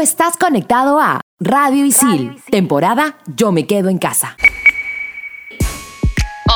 estás conectado a Radio Isil, temporada Yo me quedo en casa.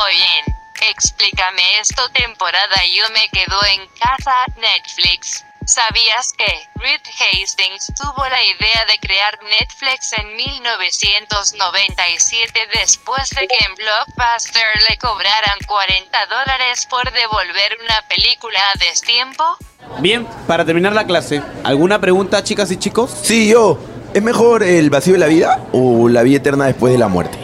Oye, explícame esto temporada Yo me quedo en casa Netflix. ¿Sabías que Reed Hastings tuvo la idea de crear Netflix en 1997 después de que en Blockbuster le cobraran 40 dólares por devolver una película a destiempo? Bien, para terminar la clase, ¿alguna pregunta chicas y chicos? Sí, yo. ¿Es mejor el vacío de la vida o la vida eterna después de la muerte?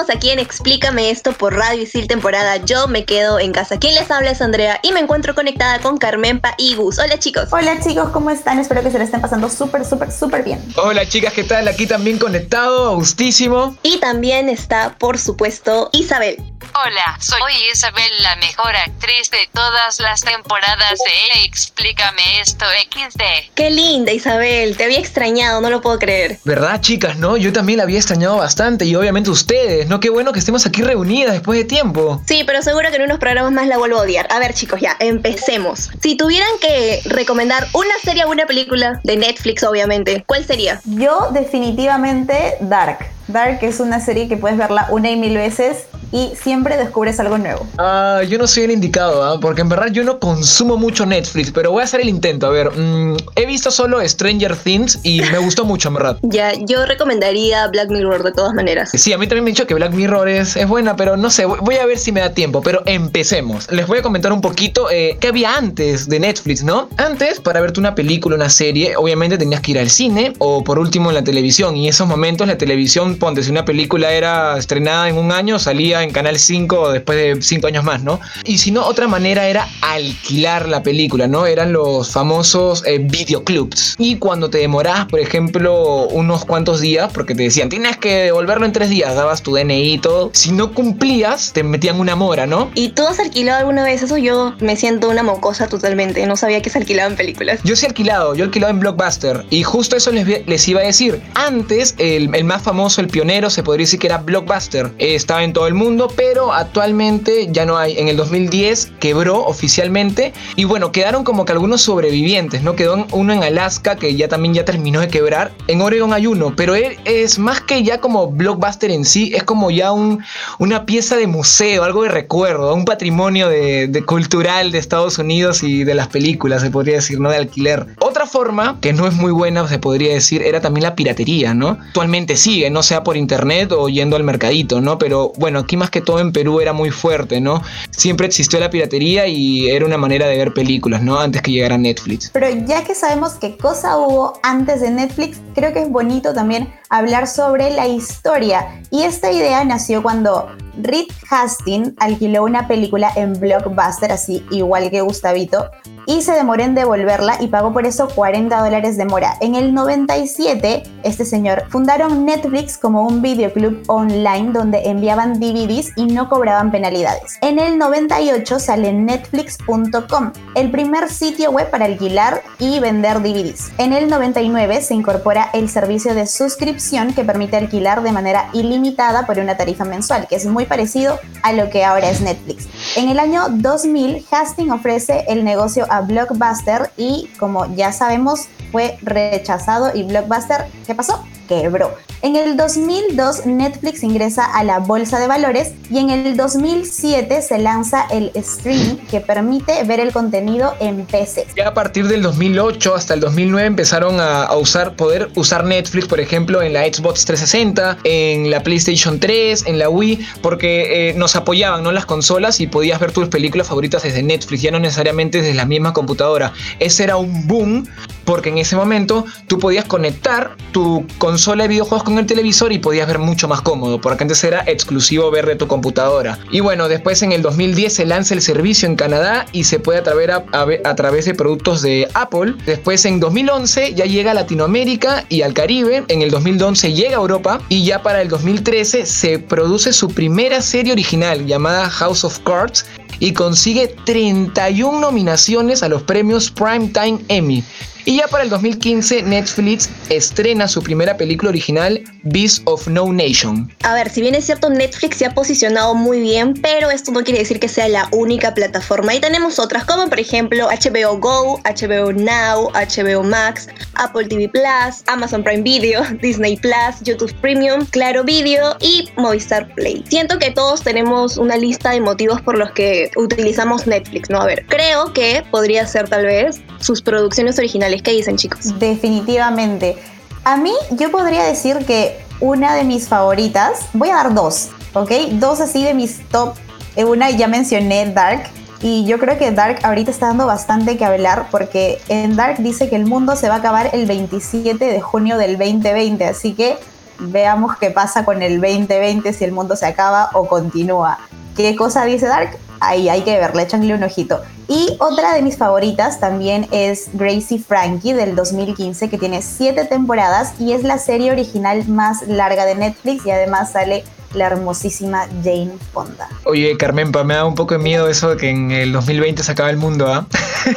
Estamos aquí en Explícame esto por Radio Isil temporada Yo me quedo en casa. ¿Quién les habla es Andrea y me encuentro conectada con Carmenpa y Gus. Hola chicos. Hola chicos, ¿cómo están? Espero que se la estén pasando súper, súper, súper bien. Hola chicas, ¿qué tal? Aquí también conectado, gustísimo. Y también está, por supuesto, Isabel. Hola, soy Isabel, la mejor actriz de todas las temporadas de Explícame esto XD. Qué linda Isabel, te había extrañado, no lo puedo creer. ¿Verdad chicas, no? Yo también la había extrañado bastante y obviamente ustedes, ¿no? Qué bueno que estemos aquí reunidas después de tiempo. Sí, pero seguro que en unos programas más la vuelvo a odiar. A ver chicos, ya, empecemos. Si tuvieran que recomendar una serie o una película de Netflix, obviamente, ¿cuál sería? Yo definitivamente Dark. Dark es una serie que puedes verla una y mil veces y siempre descubres algo nuevo. Ah, yo no soy el indicado, ¿ah? porque en verdad yo no consumo mucho Netflix, pero voy a hacer el intento. A ver, mm, he visto solo Stranger Things y me gustó mucho, en verdad. Ya, yo recomendaría Black Mirror de todas maneras. Sí, a mí también me han dicho que Black Mirror es, es buena, pero no sé, voy- voy a ver si me da tiempo, pero empecemos. Les voy a comentar un poquito eh, qué había antes de Netflix, ¿no? Antes, para verte una película, una serie, obviamente tenías que ir al cine o por último en la televisión. Y en esos momentos la televisión, ponte, si una película era estrenada en un año, salía en Canal 5 después de 5 años más, ¿no? Y si no, otra manera era alquilar la película, ¿no? Eran los famosos eh, videoclubs. Y cuando te demorabas, por ejemplo, unos cuantos días, porque te decían, tienes que devolverlo en tres días, dabas tu DNI y todo. Si no cumplías, te metían una mora, ¿no? ¿Y tú has alquilado alguna vez eso? Yo me siento una mocosa totalmente. No sabía que se alquilaban películas. Yo sí he alquilado, yo he alquilado en Blockbuster. Y justo eso les, iba a decir. Antes, el, el más famoso, el pionero, se podría decir que era Blockbuster. Eh, estaba en todo el mundo, pero actualmente ya no hay. En el 2010 quebró oficialmente. Y bueno, quedaron como que algunos sobrevivientes, ¿no? Quedó uno en Alaska que ya también ya terminó de quebrar. En Oregon hay uno, pero él es más que ya como Blockbuster en sí, es como ya un, una pieza de museo, algo de recuerdo, un patrimonio de cultural de Estados Unidos y de las películas, se podría decir, ¿no? De alquiler. Otra forma, que no es muy buena, se podría decir, era también la piratería, ¿no? Actualmente sigue, no sea por internet o yendo al mercadito, ¿no? Pero bueno, aquí más que todo en Perú era muy fuerte, ¿no? Siempre existió la piratería y era una manera de ver películas, ¿no? Antes que llegara Netflix. Pero ya que sabemos qué cosa hubo antes de Netflix, creo que es bonito también hablar sobre la historia. Y esta idea nació cuando Reed Hastings alquiló una película en Blockbuster, así igual que Gustavito, y se demoró en devolverla y pagó por eso 40 dólares de mora. En el 97, este señor fundaron Netflix como un videoclub online donde enviaban DVDs y no cobraban penalidades. En el 98 sale netflix.com, el primer sitio web para alquilar y vender DVDs. En el 99 se incorpora el servicio de suscripción que permite alquilar de manera ilimitada por una tarifa mensual, que es muy parecido a lo que ahora es Netflix. En el año 2000, Hastings ofrece el negocio a Blockbuster y como ya sabemos fue rechazado y Blockbuster, ¿qué pasó? Quebró. En el 2002 Netflix ingresa a la bolsa de valores y en el 2007 se lanza el streaming que permite ver el contenido en PC. Ya a partir del 2008 hasta el 2009 empezaron a, usar, poder usar Netflix, por ejemplo, en la Xbox 360, en la PlayStation 3, en la Wii, porque eh, nos apoyaban, ¿no? Las consolas y podías ver tus películas favoritas desde Netflix, ya no necesariamente desde la misma computadora. Ese era un boom, porque en ese momento tú podías conectar tu consola de videojuegos con el televisor y podías ver mucho más cómodo, porque antes era exclusivo ver de tu computadora. Y bueno, después en el 2010 se lanza el servicio en Canadá y se puede atraver a, a, a través de productos de Apple. Después en 2011 ya llega a Latinoamérica y al Caribe. En el 2011 llega a Europa y ya para el 2013 se produce su primera serie original llamada House of Cards y consigue 31 nominaciones a los premios Primetime Emmy. Y ya para el 2015 Netflix estrena su primera película original, Beast of No Nation. A ver, si bien es cierto, Netflix se ha posicionado muy bien, pero esto no quiere decir que sea la única plataforma. Y tenemos otras, como por ejemplo HBO Go, HBO Now, HBO Max, Apple TV Plus, Amazon Prime Video, Disney Plus, YouTube Premium, Claro Video y Movistar Play. Siento que todos tenemos una lista de motivos por los que utilizamos Netflix, ¿no? A ver, creo que podría ser tal vez sus producciones originales. ¿Qué dicen, chicos? Definitivamente. A mí, yo podría decir que una de mis favoritas, voy a dar dos, ¿ok? Dos así de mis top. Eh, Una ya mencioné Dark. Y yo creo que Dark ahorita está dando bastante que hablar porque en Dark dice que el mundo se va a acabar el 27 de junio del 2020. Así que veamos qué pasa con el 2020, si el mundo se acaba o continúa. ¿Qué cosa dice Dark? Ahí hay que verle, échanle un ojito. Y otra de mis favoritas también es Gracie Frankie del 2015, que tiene siete temporadas y es la serie original más larga de Netflix y además sale la hermosísima Jane Fonda. Oye, Carmen, me da un poco de miedo eso de que en el 2020 se acabe el mundo, ¿ah?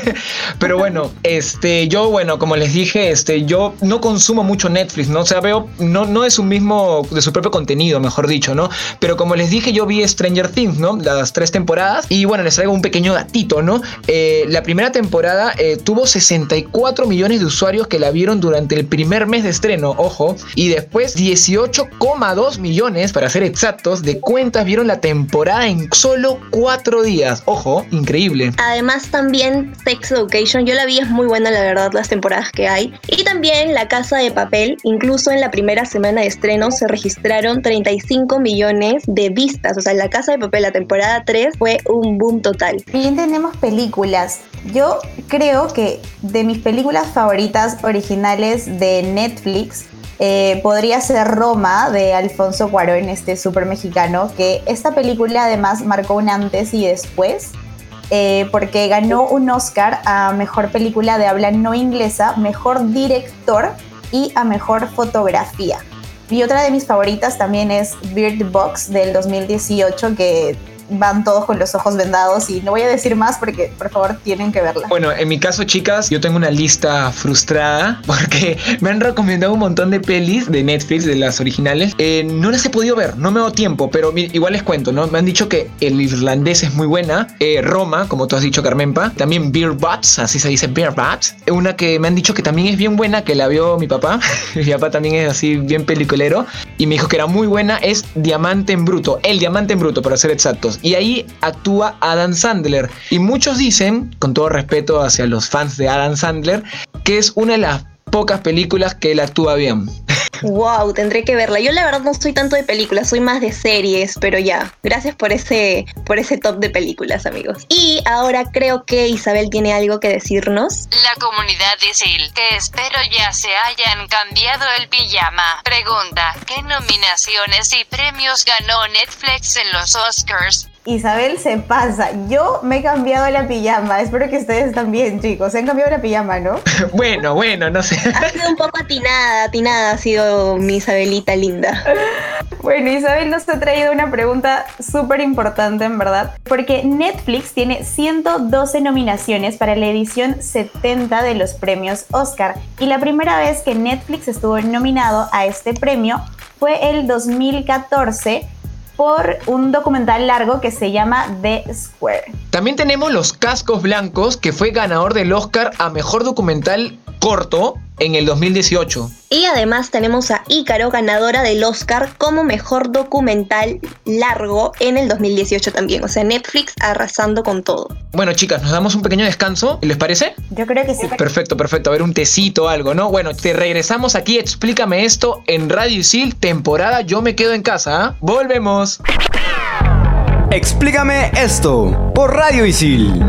Pero bueno, este, yo, bueno, como les dije, este, yo no consumo mucho Netflix, ¿no? O sea, veo, no, no es un mismo, de su propio contenido, mejor dicho, ¿no? Pero como les dije, yo vi Stranger Things, ¿no? Las tres temporadas. Y bueno, les traigo un pequeño datito, ¿no? Eh, la primera temporada eh, tuvo 64 millones de usuarios que la vieron durante el primer mes de estreno, ojo. Y después 18,2 millones, para ser exactos, de cuentas vieron la temporada en solo 4 días. Ojo, increíble. Además también Sex Education, yo la vi, es muy buena la verdad las temporadas que hay. Y también La Casa de Papel, incluso en la primera semana de estreno se registraron 35 millones de vistas. O sea, La Casa de Papel, la temporada 3 fue un boom total. Bien tenemos películas. Yo creo que de mis películas favoritas originales de Netflix eh, podría ser Roma de Alfonso Cuarón, este súper mexicano, que esta película además marcó un antes y después. eh, porque ganó un Oscar a Mejor Película de Habla No Inglesa, Mejor Director y a Mejor Fotografía. Y otra de mis favoritas también es Bird Box del 2018, que van todos con los ojos vendados y no voy a decir más porque por favor tienen que verla. Bueno, en mi caso, chicas, yo tengo una lista frustrada porque me han recomendado un montón de pelis de Netflix, de las originales. Eh, no las he podido ver, no me da tiempo, pero igual les cuento, ¿no? Me han dicho que el irlandés es muy buena. eh, Roma, como tú has dicho, Carmenpa. También Beer Butts, así se dice Beer Butts. Una que me han dicho que también es bien buena, que la vio mi papá. mi papá también es así bien peliculero. Y me dijo que era muy buena, es Diamante en Bruto. El Diamante en Bruto, para ser exactos. Y ahí actúa Adam Sandler. Y muchos dicen, con todo respeto hacia los fans de Adam Sandler, que es una de las pocas películas que él actúa bien. Wow, tendré que verla. Yo la verdad no soy tanto de películas, soy más de series, pero ya. Gracias por ese, por ese top de películas, amigos. Y ahora creo que Isabel tiene algo que decirnos. La comunidad ISIL, que espero ya se hayan cambiado el pijama. Pregunta, ¿qué nominaciones y premios ganó Netflix en los Oscars? Isabel se pasa. Yo me he cambiado la pijama. Espero que ustedes también, chicos. Se han cambiado la pijama, ¿no? bueno, bueno, no sé. Ha sido un poco atinada, atinada ha sido mi Isabelita linda. Bueno, Isabel nos ha traído una pregunta súper importante, en verdad, porque Netflix tiene 112 nominaciones para la edición 70 de los premios Oscar y la primera vez que Netflix estuvo nominado a este premio fue el 2014 por un documental largo que se llama The Square. También tenemos Los Cascos Blancos, que fue ganador del Oscar a Mejor Documental Corto en el 2018. Y además tenemos a Ícaro, ganadora del Oscar como mejor documental largo en el 2018 también. O sea, Netflix arrasando con todo. Bueno, chicas, nos damos un pequeño descanso, ¿les parece? Yo creo que sí. Perfecto, perfecto. A ver, un tecito o algo, ¿no? Bueno, te regresamos aquí, explícame esto en Radio Isil, temporada Yo me quedo en casa. ¿ah? Volvemos. Explícame esto por Radio Isil.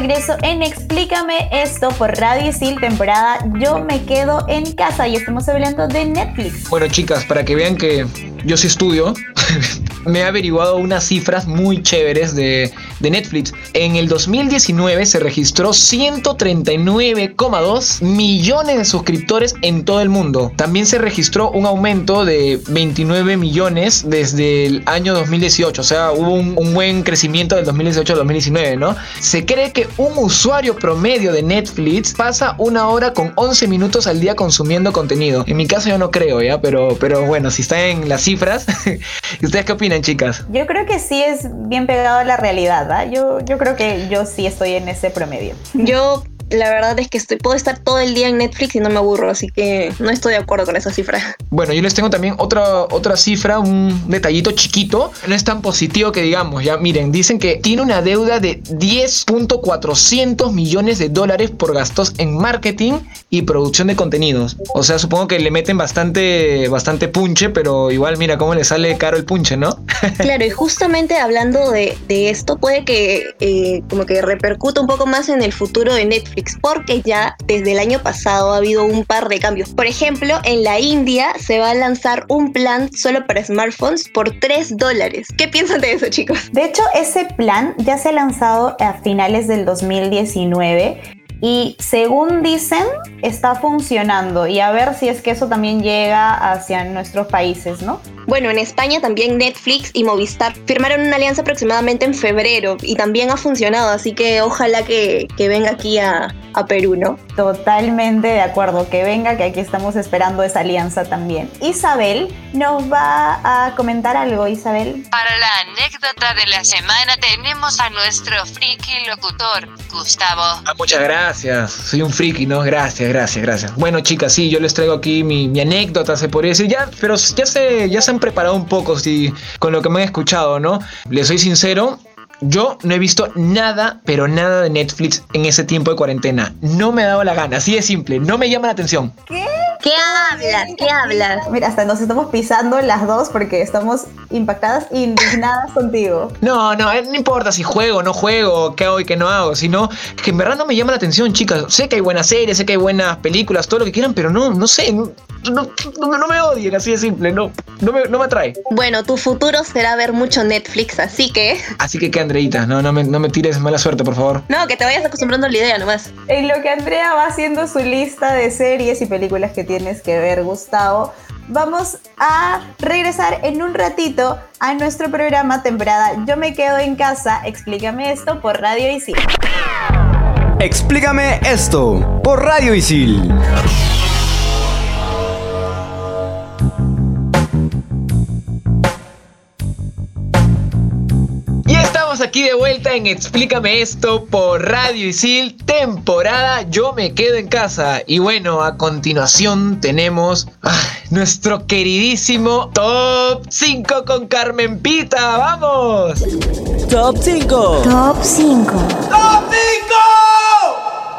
Regreso en Explícame esto por Radio Isil, temporada Yo me quedo en casa y estamos hablando de Netflix. Bueno, chicas, para que vean que yo sí estudio, me he averiguado unas cifras muy chéveres de, de Netflix. En el 2019 se registró 139,2 millones de suscriptores en todo el mundo. También se registró un aumento de 29 millones desde el año 2018. O sea, hubo un, buen crecimiento del 2018 al 2019, ¿no? Se cree que un usuario promedio de Netflix pasa una hora con 11 minutos al día consumiendo contenido. En mi caso yo no creo, ¿ya? Pero, pero bueno, si está en las cifras, ¿ustedes qué opinan, chicas? Yo creo que sí es bien pegado a la realidad, Yo, yo creo que yo sí estoy en ese promedio. Yo la verdad es que estoy, puedo estar todo el día en Netflix y no me aburro, así que no estoy de acuerdo con esa cifra. Bueno, yo les tengo también otra, otra cifra, un detallito chiquito. No es tan positivo que digamos, ya miren, dicen que tiene una deuda de 10.400 millones de dólares por gastos en marketing y producción de contenidos. O sea, supongo que le meten bastante, bastante punche, pero igual mira cómo le sale caro el punche, ¿no? claro, y justamente hablando de, de esto, puede que eh, como que repercuta un poco más en el futuro de Netflix porque ya desde el año pasado ha habido un par de cambios. Por ejemplo, en la India se va a lanzar un plan solo para smartphones por 3 dólares. ¿Qué piensan de eso, chicos? De hecho, ese plan ya se ha lanzado a finales del 2019 y según dicen, está funcionando. Y a ver si es que eso también llega hacia nuestros países, ¿no? Bueno, en España también Netflix y Movistar firmaron una alianza aproximadamente en febrero y también ha funcionado, así que ojalá que, que venga aquí a, a Perú, ¿no? Totalmente de acuerdo, que venga, que aquí estamos esperando esa alianza también. Isabel nos va a comentar algo, Isabel. Para la anécdota de la semana tenemos a nuestro friki locutor, Gustavo. Ah, muchas gracias, soy un friki, ¿no? Gracias, gracias, gracias. Bueno, chicas, sí, yo les traigo aquí mi, mi anécdota, se podría decir, ya, pero ya se, ya se han preparado un poco sí, con lo que me han escuchado, ¿no? Les soy sincero, yo no he visto nada, pero nada de Netflix en ese tiempo de cuarentena. No me ha dado la gana, así de simple, no me llama la atención. ¿Qué? ¿Qué hablas? ¿Qué hablas? Mira, hasta nos estamos pisando las dos porque estamos impactadas e indignadas contigo. No, no, no importa si juego, no juego, qué hago y qué no hago, sino que en verdad no me llama la atención, chicas. Sé que hay buenas series, sé que hay buenas películas, todo lo que quieran, pero no, no sé, no, no, no me odien, así de simple, no, no me, no me atrae. Bueno, tu futuro será ver mucho Netflix, así que... Así que qué, Andreita, no, no, me, no me tires mala suerte, por favor. No, que te vayas acostumbrando a la idea nomás. En lo que Andrea va haciendo su lista de series y películas que tienes que ver, Gustavo, vamos a regresar en un ratito a nuestro programa temporada Yo me quedo en casa, explícame esto por Radio Isil. Explícame esto por Radio Isil. Estamos aquí de vuelta en Explícame esto por Radio Isil, temporada Yo me quedo en casa. Y bueno, a continuación tenemos ah, nuestro queridísimo Top 5 con Carmen Pita. ¡Vamos! Top 5. Top 5. ¡Top 5!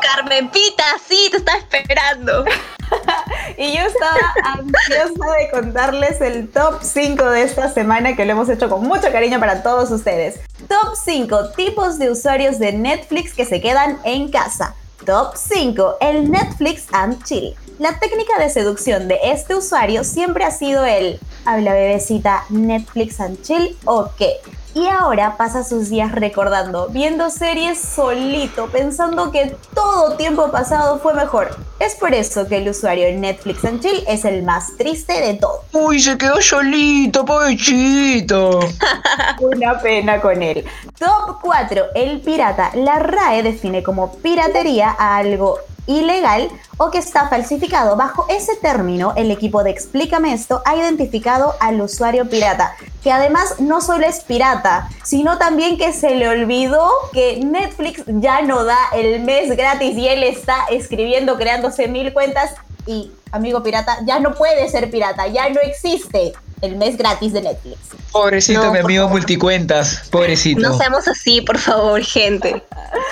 Carmen Pita, sí, te estaba esperando. y yo estaba ansiosa de contarles el top 5 de esta semana que lo hemos hecho con mucho cariño para todos ustedes. Top 5 tipos de usuarios de Netflix que se quedan en casa. Top 5 el Netflix and Chill. La técnica de seducción de este usuario siempre ha sido el habla bebecita Netflix and Chill o qué. Y ahora pasa sus días recordando, viendo series solito, pensando que todo tiempo pasado fue mejor. Es por eso que el usuario en Netflix and Chill es el más triste de todos. Uy, se quedó solito, pobrecito. Una pena con él. Top 4. El pirata. La RAE define como piratería a algo ilegal o que está falsificado. Bajo ese término, el equipo de Explícame esto ha identificado al usuario pirata, que además no solo es pirata, sino también que se le olvidó que Netflix ya no da el mes gratis y él está escribiendo, creándose mil cuentas y, amigo pirata, ya no puede ser pirata, ya no existe el mes gratis de Netflix. Pobrecito, No, mi amigo favor. multicuentas. Pobrecito. No seamos así, por favor, gente.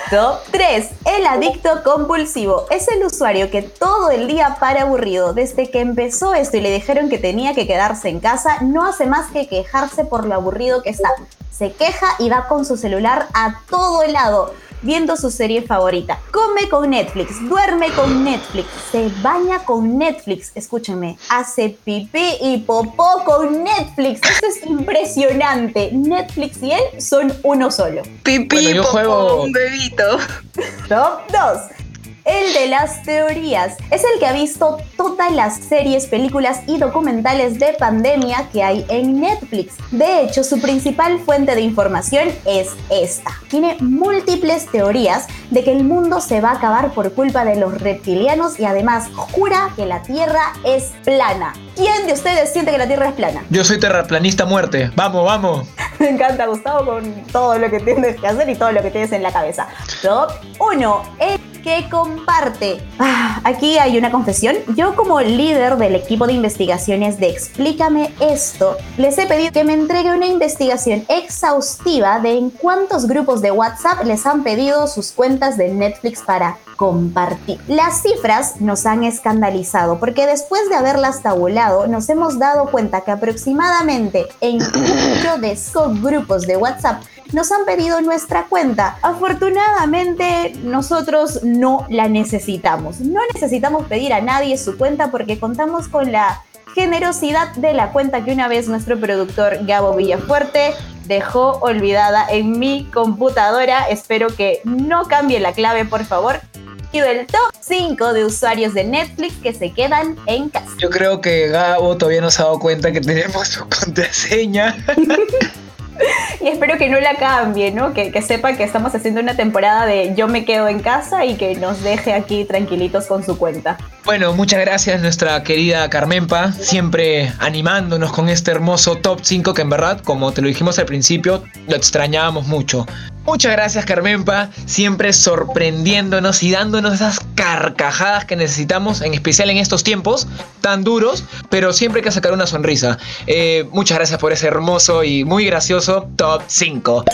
Top 3. El adicto compulsivo. Es el usuario que todo el día para aburrido. Desde que empezó esto y le dijeron que tenía que quedarse en casa, no hace más que quejarse por lo aburrido que está. Se queja y va con su celular a todo el lado. Viendo su serie favorita. Come con Netflix, duerme con Netflix, se baña con Netflix, escúchenme, hace pipí y popó con Netflix. Esto es impresionante. Netflix y él son uno solo. Pipí, Bueno, yo popó, juego- un bebito. Top 2. El de las teorías. Es el que ha visto todas las series, películas y documentales de pandemia que hay en Netflix. De hecho, su principal fuente de información es esta. Tiene múltiples teorías de que el mundo se va a acabar por culpa de los reptilianos y además jura que la Tierra es plana. ¿Quién de ustedes siente que la Tierra es plana? Yo soy terraplanista muerte. Vamos, vamos. Me encanta Gustavo con todo lo que tienes que hacer y todo lo que tienes en la cabeza. Top 1. El que comparte. Ah, aquí hay una confesión. Yo como líder del equipo de investigaciones de Explícame esto, les he pedido que me entregue una investigación exhaustiva de en cuántos grupos de WhatsApp les han pedido sus cuentas de Netflix para compartir. Las cifras nos han escandalizado porque después de haberlas tabulado nos hemos dado cuenta que aproximadamente en 8 de esos grupos de WhatsApp nos han pedido nuestra cuenta. Afortunadamente nosotros no la necesitamos. No necesitamos pedir a nadie su cuenta porque contamos con la generosidad de la cuenta que una vez nuestro productor Gabo Villafuerte dejó olvidada en mi computadora. Espero que no cambie la clave, por favor. Y del top 5 de usuarios de Netflix que se quedan en casa. Yo creo que Gabo todavía no se ha dado cuenta que tenemos su contraseña. Y espero que no la cambie, ¿no? Que, que sepa que estamos haciendo una temporada de yo me quedo en casa y que nos deje aquí tranquilitos con su cuenta. Bueno, muchas gracias nuestra querida Carmenpa, siempre animándonos con este hermoso top 5 que en verdad, como te lo dijimos al principio, lo extrañábamos mucho. Muchas gracias Carmenpa, siempre sorprendiéndonos y dándonos esas carcajadas que necesitamos, en especial en estos tiempos tan duros, pero siempre hay que sacar una sonrisa. Eh, muchas gracias por ese hermoso y muy gracioso top 5.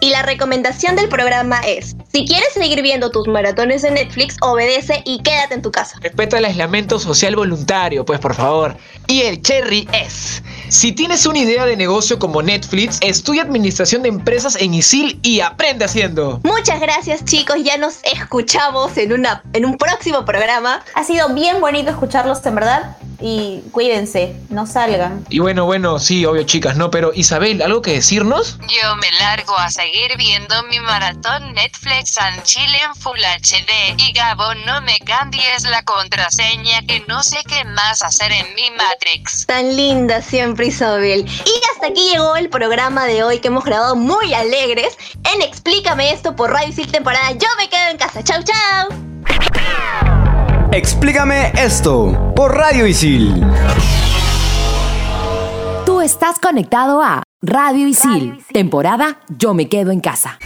Y la recomendación del programa es, si quieres seguir viendo tus maratones de Netflix, obedece y quédate en tu casa. Respeta el aislamiento social voluntario, pues por favor. Y el cherry es, si tienes una idea de negocio como Netflix, estudia administración de empresas en ISIL y aprende haciendo. Muchas gracias chicos, ya nos escuchamos en, una, en un próximo programa. Ha sido bien bonito escucharlos, en verdad. Y cuídense, no salgan. Y bueno, bueno, sí, obvio chicas, ¿no? Pero Isabel, ¿algo que decirnos? Yo me largo a seguir viendo mi maratón Netflix and Chill en Full HD. Y Gabo, no me cambies la contraseña que no sé qué más hacer en mi Matrix. Tan linda siempre Isabel. Y hasta aquí llegó el programa de hoy que hemos grabado muy alegres en Explícame esto por Radio Isil temporada Yo me quedo en casa. Chau chau. Explícame esto por Radio Isil. Tú estás conectado a Radio Isil, temporada Yo me quedo en casa.